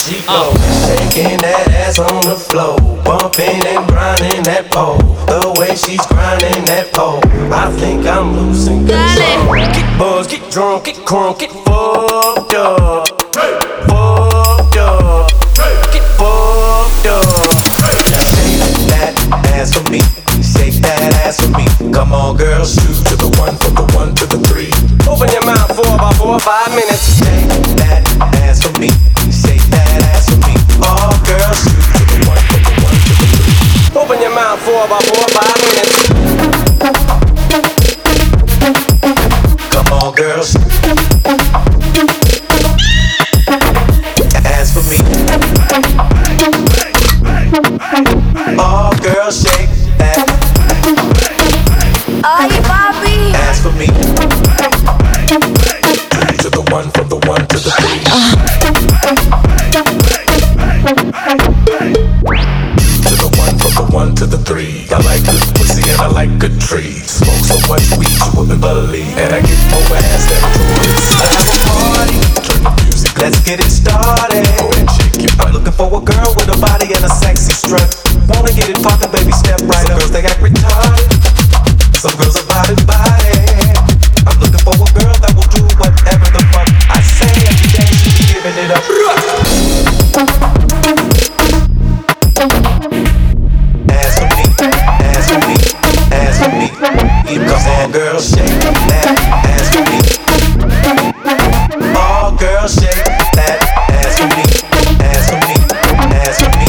shaking that ass on the floor, bumping and grinding that pole. The way she's grinding that pole, I think I'm losing control. Get buzzed, get drunk, get crunk, get fucked up, fucked up, get fucked up. Now shake that ass for me, shake that ass for me. Come on, girl, shoot to the one, from the one to the three. Open your mouth for about four or five minutes. Three. Open your mouth for about four or five minutes. Come on, girls. Ass for me. All girls shake that Ay, papi. ass for me. I like good trees. Smoke so much weed you wouldn't believe. And I get more ass than tourists. I have a party. Turn the music. Let's get it started. Go and shake your butt. Looking for a girl with a body and a sexy strut. Wanna get it poppin', baby, step right Some up. girls they act Come girls shake that ass for me. All girls shake that ass for me, ass for me, ass for me.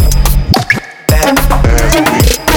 That ass on me,